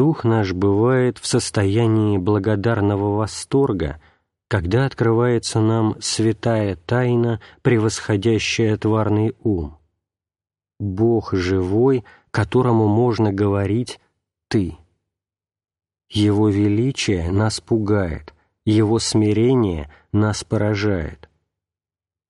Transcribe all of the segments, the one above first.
дух наш бывает в состоянии благодарного восторга, когда открывается нам святая тайна, превосходящая тварный ум. Бог живой, которому можно говорить «ты». Его величие нас пугает, Его смирение нас поражает.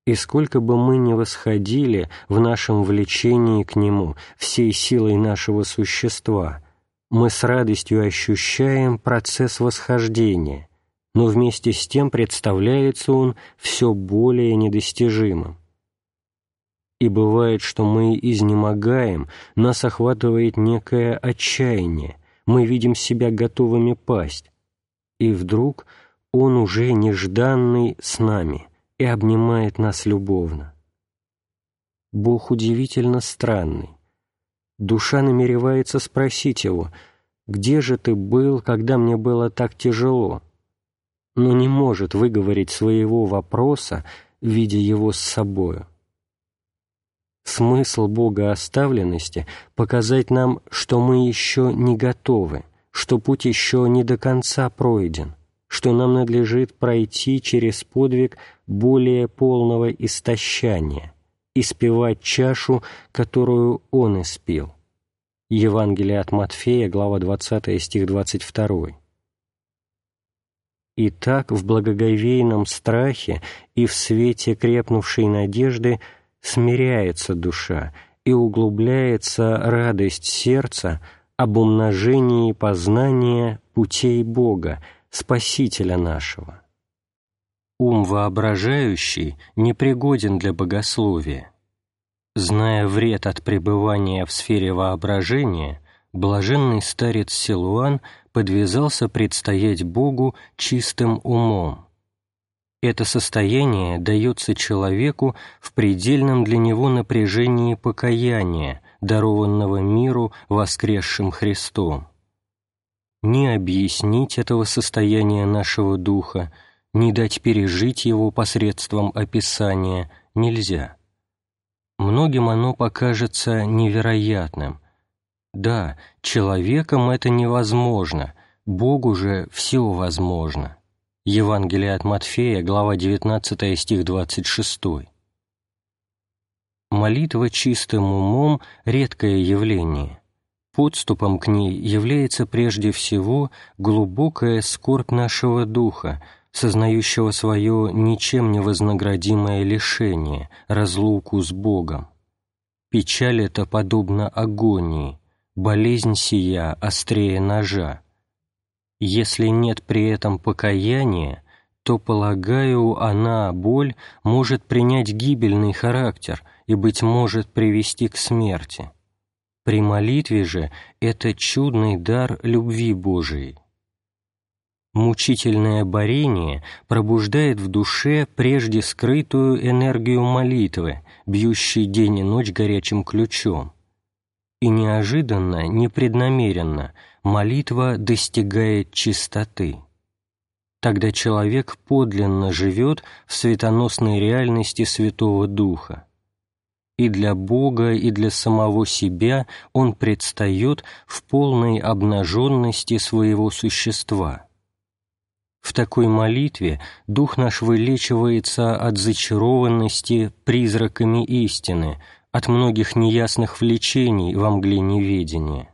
И сколько бы мы ни восходили в нашем влечении к Нему всей силой нашего существа, мы с радостью ощущаем процесс восхождения, но вместе с тем представляется он все более недостижимым. И бывает, что мы изнемогаем, нас охватывает некое отчаяние, мы видим себя готовыми пасть, и вдруг Он уже нежданный с нами и обнимает нас любовно. Бог удивительно странный. Душа намеревается спросить Его, «Где же Ты был, когда мне было так тяжело?» но не может выговорить своего вопроса, видя его с собою. Смысл богооставленности — показать нам, что мы еще не готовы, что путь еще не до конца пройден, что нам надлежит пройти через подвиг более полного истощания, испевать чашу, которую Он испил. Евангелие от Матфея, глава 20, стих 22. И так в благоговейном страхе и в свете крепнувшей надежды – смиряется душа и углубляется радость сердца об умножении познания путей Бога, Спасителя нашего. Ум воображающий непригоден для богословия. Зная вред от пребывания в сфере воображения, блаженный старец Силуан подвязался предстоять Богу чистым умом, это состояние дается человеку в предельном для него напряжении покаяния, дарованного миру воскресшим Христом. Не объяснить этого состояния нашего духа, не дать пережить его посредством описания нельзя. Многим оно покажется невероятным. Да, человеком это невозможно, Богу же все возможно. Евангелие от Матфея, глава 19, стих 26. Молитва чистым умом – редкое явление. Подступом к ней является прежде всего глубокая скорбь нашего духа, сознающего свое ничем не вознаградимое лишение, разлуку с Богом. Печаль эта подобна агонии, болезнь сия острее ножа. Если нет при этом покаяния, то, полагаю, она, боль, может принять гибельный характер и, быть может, привести к смерти. При молитве же это чудный дар любви Божией. Мучительное борение пробуждает в душе прежде скрытую энергию молитвы, бьющей день и ночь горячим ключом. И неожиданно, непреднамеренно – молитва достигает чистоты. Тогда человек подлинно живет в светоносной реальности Святого Духа. И для Бога, и для самого себя он предстает в полной обнаженности своего существа. В такой молитве Дух наш вылечивается от зачарованности призраками истины, от многих неясных влечений во мгле неведения.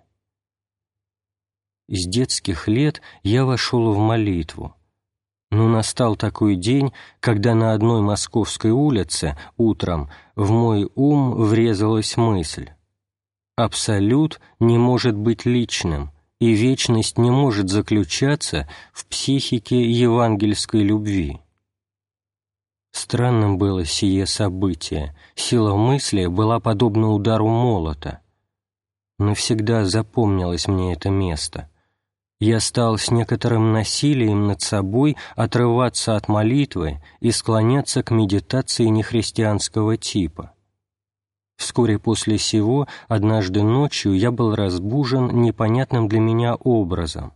С детских лет я вошел в молитву. Но настал такой день, когда на одной московской улице утром в мой ум врезалась мысль. Абсолют не может быть личным, и вечность не может заключаться в психике евангельской любви. Странным было сие событие, сила мысли была подобна удару молота. Навсегда запомнилось мне это место — я стал с некоторым насилием над собой отрываться от молитвы и склоняться к медитации нехристианского типа. Вскоре после сего, однажды ночью, я был разбужен непонятным для меня образом.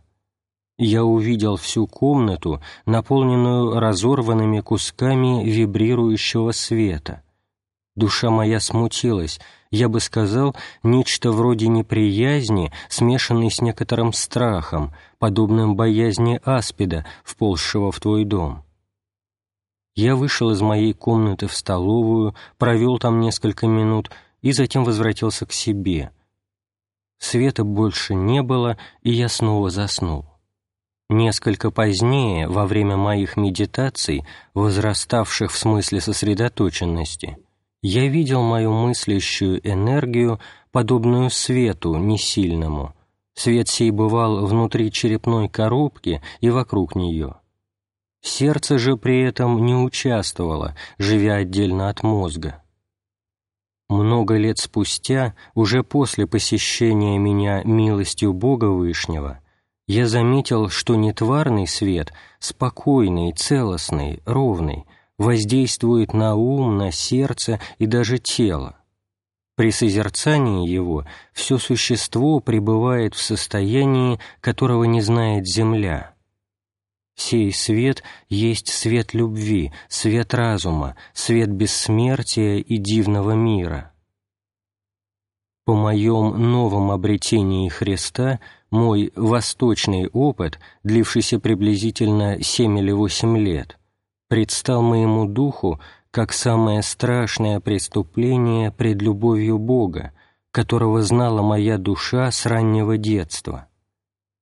Я увидел всю комнату, наполненную разорванными кусками вибрирующего света. Душа моя смутилась, я бы сказал, нечто вроде неприязни, смешанной с некоторым страхом, подобным боязни аспида, вползшего в твой дом. Я вышел из моей комнаты в столовую, провел там несколько минут и затем возвратился к себе. Света больше не было, и я снова заснул. Несколько позднее, во время моих медитаций, возраставших в смысле сосредоточенности, я видел мою мыслящую энергию, подобную свету несильному. Свет сей бывал внутри черепной коробки и вокруг нее. Сердце же при этом не участвовало, живя отдельно от мозга. Много лет спустя, уже после посещения меня милостью Бога Вышнего, я заметил, что нетварный свет, спокойный, целостный, ровный, воздействует на ум, на сердце и даже тело. При созерцании его все существо пребывает в состоянии, которого не знает земля. Сей свет есть свет любви, свет разума, свет бессмертия и дивного мира. По моем новом обретении Христа мой восточный опыт, длившийся приблизительно семь или восемь лет, предстал моему духу как самое страшное преступление пред любовью Бога, которого знала моя душа с раннего детства.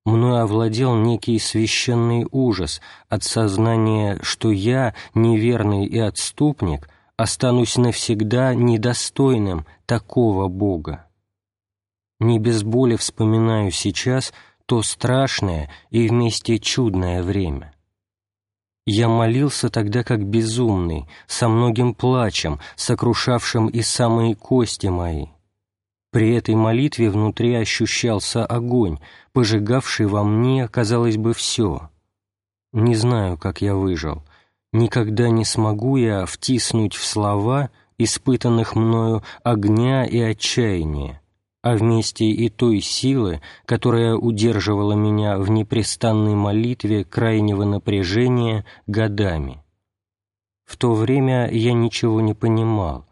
Мною овладел некий священный ужас от сознания, что я, неверный и отступник, останусь навсегда недостойным такого Бога. Не без боли вспоминаю сейчас то страшное и вместе чудное время. Я молился тогда как безумный, со многим плачем, сокрушавшим и самые кости мои. При этой молитве внутри ощущался огонь, пожигавший во мне, казалось бы, все. Не знаю, как я выжил. Никогда не смогу я втиснуть в слова испытанных мною огня и отчаяния, а вместе и той силы, которая удерживала меня в непрестанной молитве крайнего напряжения годами. В то время я ничего не понимал,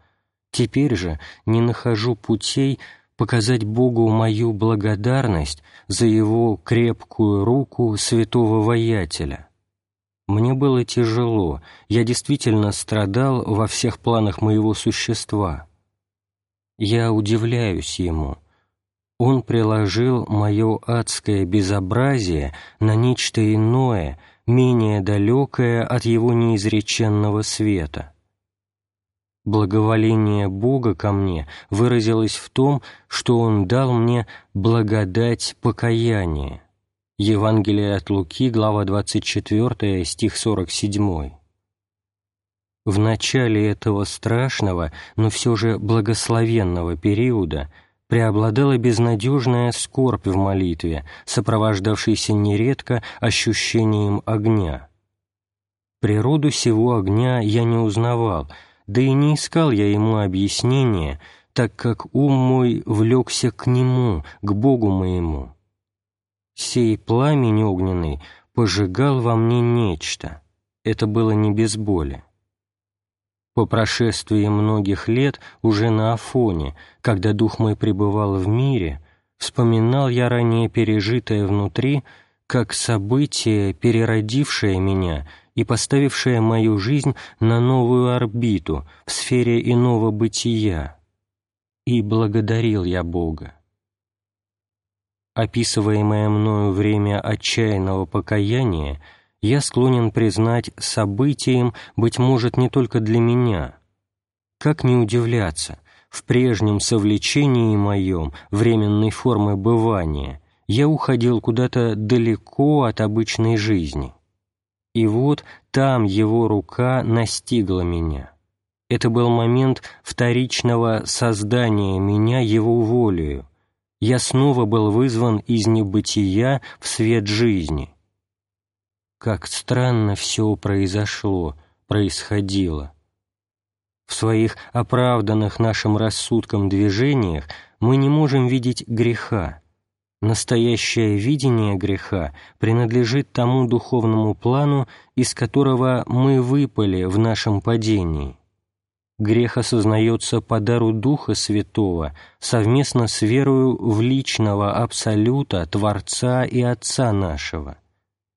теперь же не нахожу путей показать Богу мою благодарность за Его крепкую руку святого воятеля. Мне было тяжело, я действительно страдал во всех планах моего существа — я удивляюсь ему. Он приложил мое адское безобразие на нечто иное, менее далекое от его неизреченного света. Благоволение Бога ко мне выразилось в том, что Он дал мне благодать покаяния. Евангелие от Луки, глава 24, стих 47. В начале этого страшного, но все же благословенного периода преобладала безнадежная скорбь в молитве, сопровождавшаяся нередко ощущением огня. Природу сего огня я не узнавал, да и не искал я ему объяснения, так как ум мой влекся к нему, к Богу моему. Сей пламень огненный пожигал во мне нечто. Это было не без боли. По прошествии многих лет уже на Афоне, когда дух мой пребывал в мире, вспоминал я ранее пережитое внутри, как событие, переродившее меня и поставившее мою жизнь на новую орбиту в сфере иного бытия. И благодарил я Бога. Описываемое мною время отчаянного покаяния — я склонен признать событием, быть может, не только для меня. Как не удивляться, в прежнем совлечении моем, временной формы бывания, я уходил куда-то далеко от обычной жизни. И вот там его рука настигла меня. Это был момент вторичного создания меня его волею. Я снова был вызван из небытия в свет жизни — как странно все произошло, происходило. В своих оправданных нашим рассудком движениях мы не можем видеть греха. Настоящее видение греха принадлежит тому духовному плану, из которого мы выпали в нашем падении. Грех осознается по дару Духа Святого совместно с верою в личного Абсолюта, Творца и Отца нашего.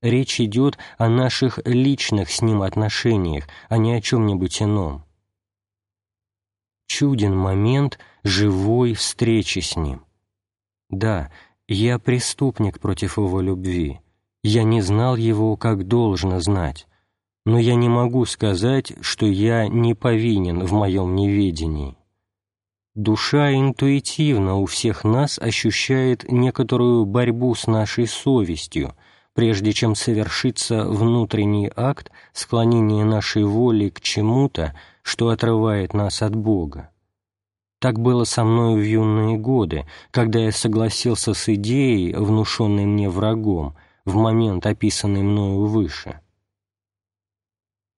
Речь идет о наших личных с Ним отношениях, а не о чем-нибудь ином. Чуден момент живой встречи с Ним. Да, я преступник против Его любви. Я не знал Его, как должно знать но я не могу сказать, что я не повинен в моем неведении. Душа интуитивно у всех нас ощущает некоторую борьбу с нашей совестью, прежде чем совершится внутренний акт склонения нашей воли к чему-то, что отрывает нас от Бога. Так было со мной в юные годы, когда я согласился с идеей, внушенной мне врагом, в момент, описанный мною выше.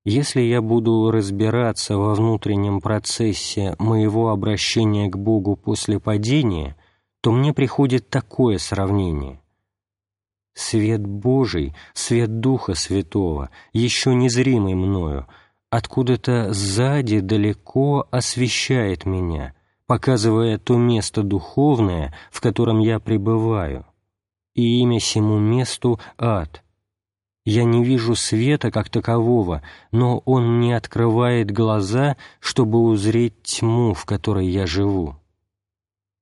Если я буду разбираться во внутреннем процессе моего обращения к Богу после падения, то мне приходит такое сравнение. Свет Божий, свет Духа Святого, еще незримый мною, откуда-то сзади далеко освещает меня, показывая то место духовное, в котором я пребываю, и имя сему месту — ад, я не вижу света как такового, но он мне открывает глаза, чтобы узреть тьму, в которой я живу.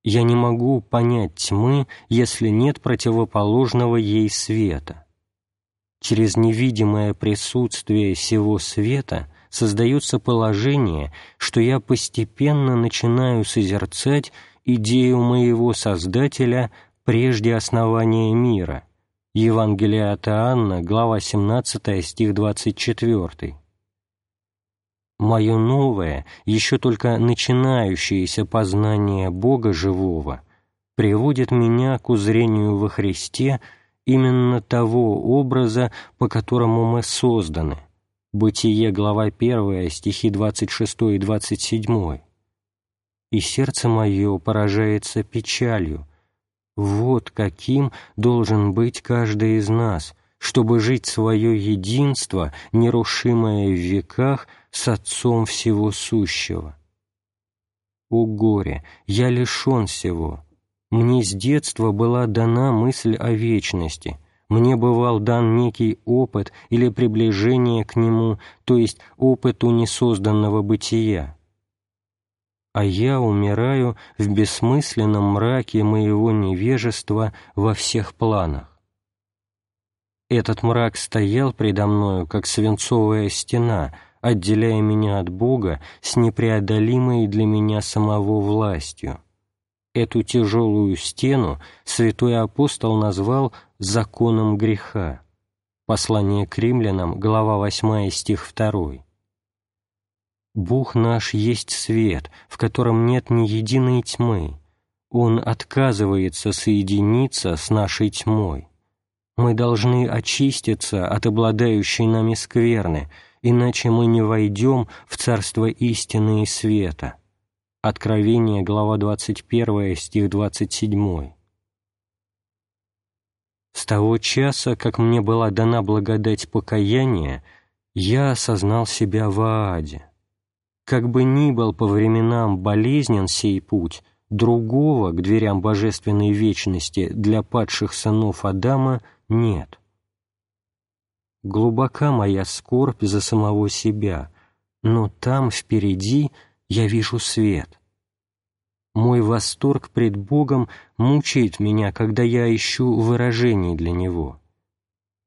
Я не могу понять тьмы, если нет противоположного ей света. Через невидимое присутствие всего света создается положение, что я постепенно начинаю созерцать идею моего Создателя прежде основания мира — Евангелие от Иоанна, глава 17, стих 24. «Мое новое, еще только начинающееся познание Бога живого приводит меня к узрению во Христе именно того образа, по которому мы созданы». Бытие, глава 1, стихи 26 и 27. «И сердце мое поражается печалью, вот каким должен быть каждый из нас, чтобы жить свое единство, нерушимое в веках, с Отцом Всего Сущего. О горе! Я лишен всего. Мне с детства была дана мысль о вечности, мне бывал дан некий опыт или приближение к нему, то есть опыту несозданного бытия а я умираю в бессмысленном мраке моего невежества во всех планах. Этот мрак стоял предо мною, как свинцовая стена, отделяя меня от Бога с непреодолимой для меня самого властью. Эту тяжелую стену святой апостол назвал «законом греха». Послание к римлянам, глава 8, стих 2. Бог наш есть свет, в котором нет ни единой тьмы. Он отказывается соединиться с нашей тьмой. Мы должны очиститься от обладающей нами скверны, иначе мы не войдем в царство истины и света. Откровение, глава 21, стих 27. С того часа, как мне была дана благодать покаяния, я осознал себя в Ааде. Как бы ни был по временам болезнен сей путь, другого к дверям божественной вечности для падших сынов Адама нет. Глубока моя скорбь за самого себя, но там, впереди, я вижу свет. Мой восторг пред Богом мучает меня, когда я ищу выражений для Него.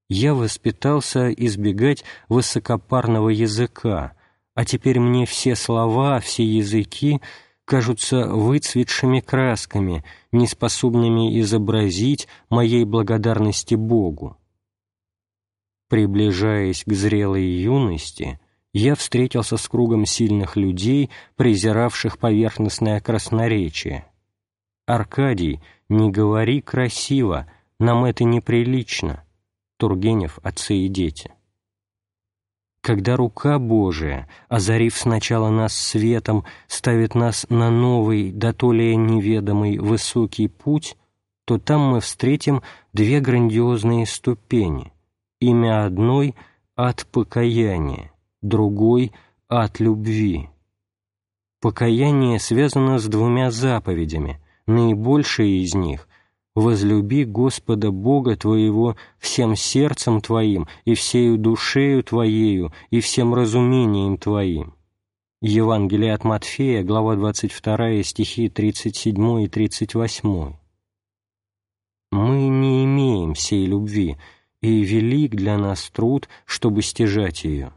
Я воспитался избегать высокопарного языка, а теперь мне все слова, все языки кажутся выцветшими красками, неспособными изобразить моей благодарности Богу. Приближаясь к зрелой юности, я встретился с кругом сильных людей, презиравших поверхностное красноречие. «Аркадий, не говори красиво, нам это неприлично». Тургенев «Отцы и дети» когда рука Божия, озарив сначала нас светом, ставит нас на новый, да то ли неведомый высокий путь, то там мы встретим две грандиозные ступени. Имя одной — от покаяния, другой — от любви. Покаяние связано с двумя заповедями, наибольшие из них возлюби Господа Бога твоего всем сердцем твоим и всею душею твоею и всем разумением твоим». Евангелие от Матфея, глава 22, стихи 37 и 38. «Мы не имеем сей любви, и велик для нас труд, чтобы стяжать ее».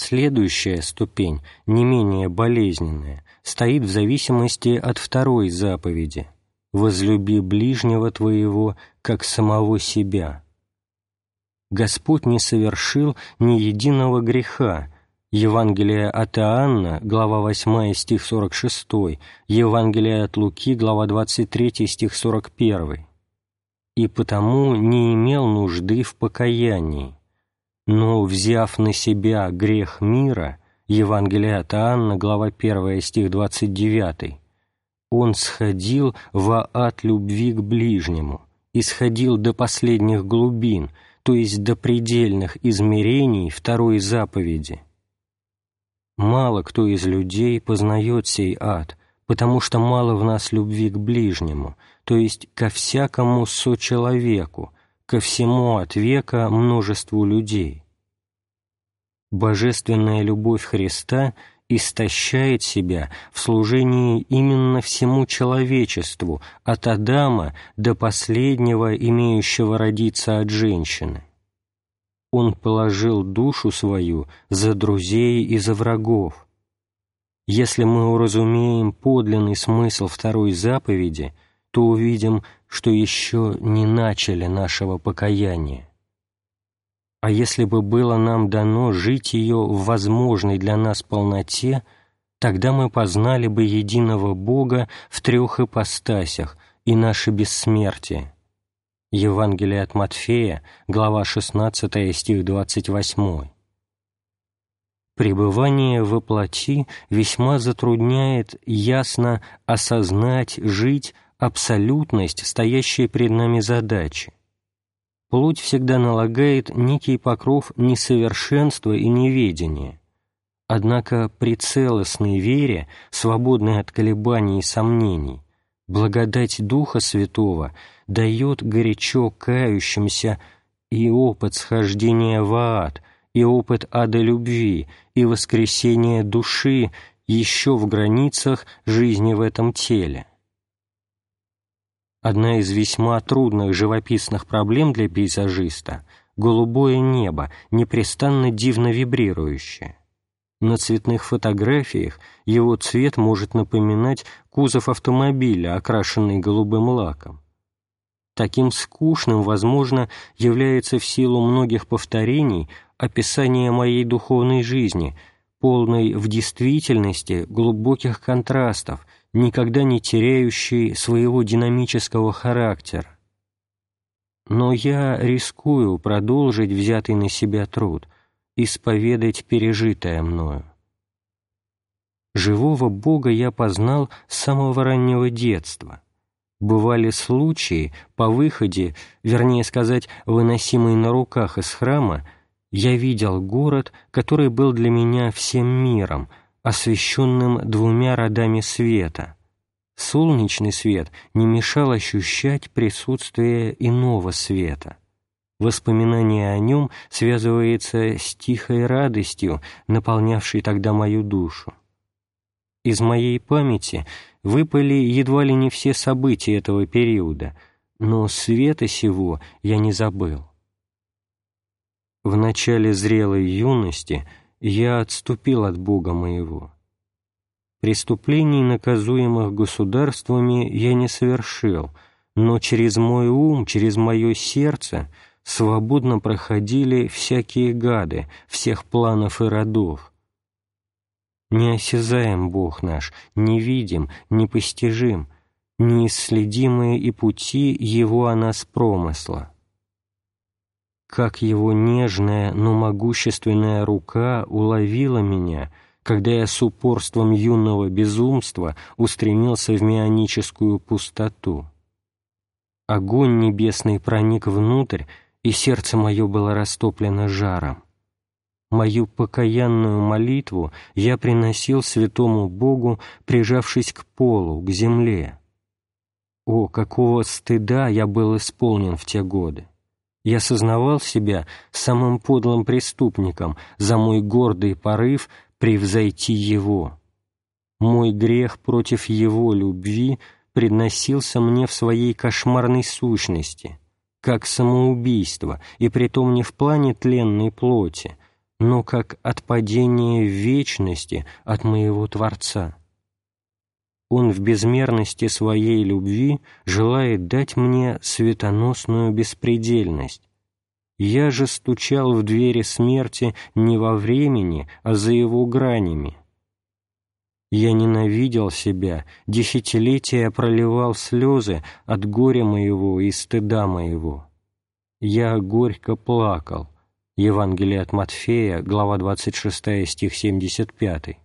Следующая ступень, не менее болезненная, стоит в зависимости от второй заповеди – возлюби ближнего твоего, как самого себя». Господь не совершил ни единого греха. Евангелие от Иоанна, глава 8, стих 46, Евангелие от Луки, глава 23, стих 41. И потому не имел нужды в покаянии, но, взяв на себя грех мира, Евангелие от Иоанна, глава 1, стих 29, он сходил во ад любви к ближнему и сходил до последних глубин, то есть до предельных измерений второй заповеди. Мало кто из людей познает сей ад, потому что мало в нас любви к ближнему, то есть ко всякому сочеловеку, ко всему от века множеству людей. Божественная любовь Христа — истощает себя в служении именно всему человечеству, от Адама до последнего, имеющего родиться от женщины. Он положил душу свою за друзей и за врагов. Если мы уразумеем подлинный смысл второй заповеди, то увидим, что еще не начали нашего покаяния. А если бы было нам дано жить ее в возможной для нас полноте, тогда мы познали бы единого Бога в трех ипостасях и наше бессмертие. Евангелие от Матфея, глава 16, стих 28. Пребывание во плоти весьма затрудняет ясно осознать, жить абсолютность, стоящей перед нами задачи плоть всегда налагает некий покров несовершенства и неведения. Однако при целостной вере, свободной от колебаний и сомнений, благодать Духа Святого дает горячо кающимся и опыт схождения в ад, и опыт ада любви, и воскресения души еще в границах жизни в этом теле. Одна из весьма трудных живописных проблем для пейзажиста — голубое небо, непрестанно дивно вибрирующее. На цветных фотографиях его цвет может напоминать кузов автомобиля, окрашенный голубым лаком. Таким скучным, возможно, является в силу многих повторений описание моей духовной жизни, полной в действительности глубоких контрастов — никогда не теряющий своего динамического характера. Но я рискую продолжить взятый на себя труд, исповедать пережитое мною. Живого Бога я познал с самого раннего детства. Бывали случаи, по выходе, вернее сказать, выносимый на руках из храма, я видел город, который был для меня всем миром — освещенным двумя родами света. Солнечный свет не мешал ощущать присутствие иного света. Воспоминание о нем связывается с тихой радостью, наполнявшей тогда мою душу. Из моей памяти выпали едва ли не все события этого периода, но света сего я не забыл. В начале зрелой юности – я отступил от Бога моего. Преступлений, наказуемых государствами, я не совершил, но через мой ум, через мое сердце свободно проходили всякие гады всех планов и родов. Неосязаем Бог наш, невидим, непостижим, неисследимые и пути Его о нас промысла как его нежная, но могущественная рука уловила меня, когда я с упорством юного безумства устремился в мионическую пустоту. Огонь небесный проник внутрь, и сердце мое было растоплено жаром. Мою покаянную молитву я приносил святому Богу, прижавшись к полу, к земле. О, какого стыда я был исполнен в те годы! Я сознавал себя самым подлым преступником за мой гордый порыв превзойти Его. Мой грех против Его любви предносился мне в своей кошмарной сущности, как самоубийство, и притом не в плане тленной плоти, но как отпадение в вечности от моего Творца. Он в безмерности своей любви желает дать мне светоносную беспредельность. Я же стучал в двери смерти не во времени, а за его гранями. Я ненавидел себя, десятилетия проливал слезы от горя моего и стыда моего. Я горько плакал, Евангелие от Матфея, глава 26, стих 75.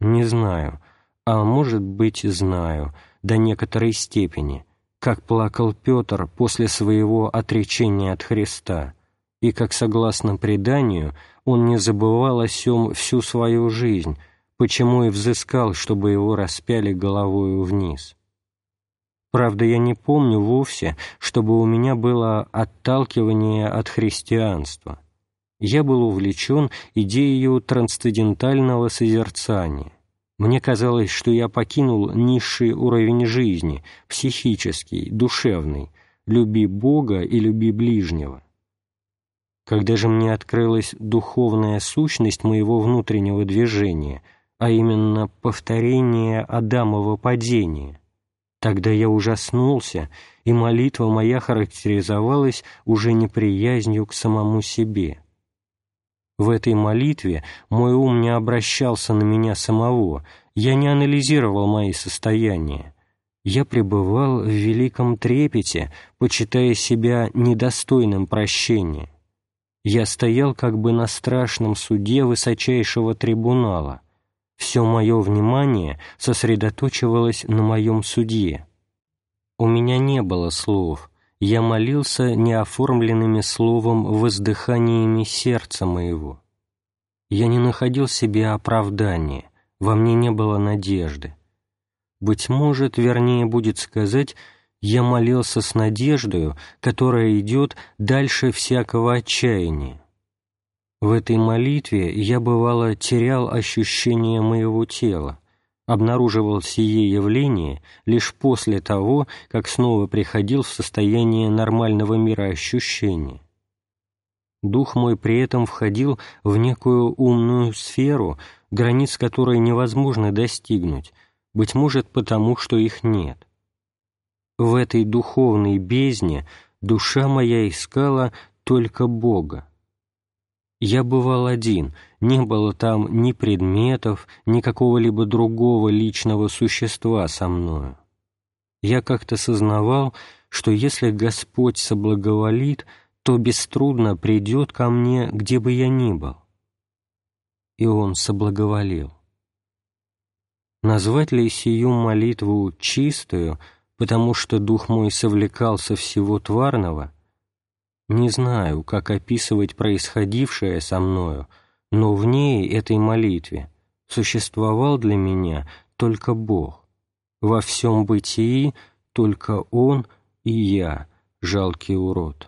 Не знаю, а может быть, знаю, до некоторой степени, как плакал Петр после своего отречения от Христа, и как, согласно преданию, он не забывал о сем всю свою жизнь, почему и взыскал, чтобы его распяли головою вниз. Правда, я не помню вовсе, чтобы у меня было отталкивание от христианства. Я был увлечен идеей трансцендентального созерцания. Мне казалось, что я покинул низший уровень жизни, психический, душевный, люби Бога и люби ближнего. Когда же мне открылась духовная сущность моего внутреннего движения, а именно повторение Адамова падения – Тогда я ужаснулся, и молитва моя характеризовалась уже неприязнью к самому себе. В этой молитве мой ум не обращался на меня самого, я не анализировал мои состояния. Я пребывал в великом трепете, почитая себя недостойным прощения. Я стоял как бы на страшном суде высочайшего трибунала — все мое внимание сосредоточивалось на моем судье. У меня не было слов, я молился неоформленными словом воздыханиями сердца моего. Я не находил себе оправдания, во мне не было надежды. Быть может, вернее будет сказать, я молился с надеждою, которая идет дальше всякого отчаяния. В этой молитве я, бывало, терял ощущение моего тела, обнаруживал сие явление лишь после того, как снова приходил в состояние нормального мироощущения. Дух мой при этом входил в некую умную сферу, границ которой невозможно достигнуть, быть может потому, что их нет. В этой духовной бездне душа моя искала только Бога. Я бывал один, не было там ни предметов, ни какого-либо другого личного существа со мною. Я как-то сознавал, что если Господь соблаговолит, то беструдно придет ко мне, где бы я ни был. И Он соблаговолил. Назвать ли сию молитву чистую, потому что дух мой совлекался всего тварного — не знаю, как описывать происходившее со мною, но в ней, этой молитве, существовал для меня только Бог. Во всем бытии только Он и я, жалкий урод».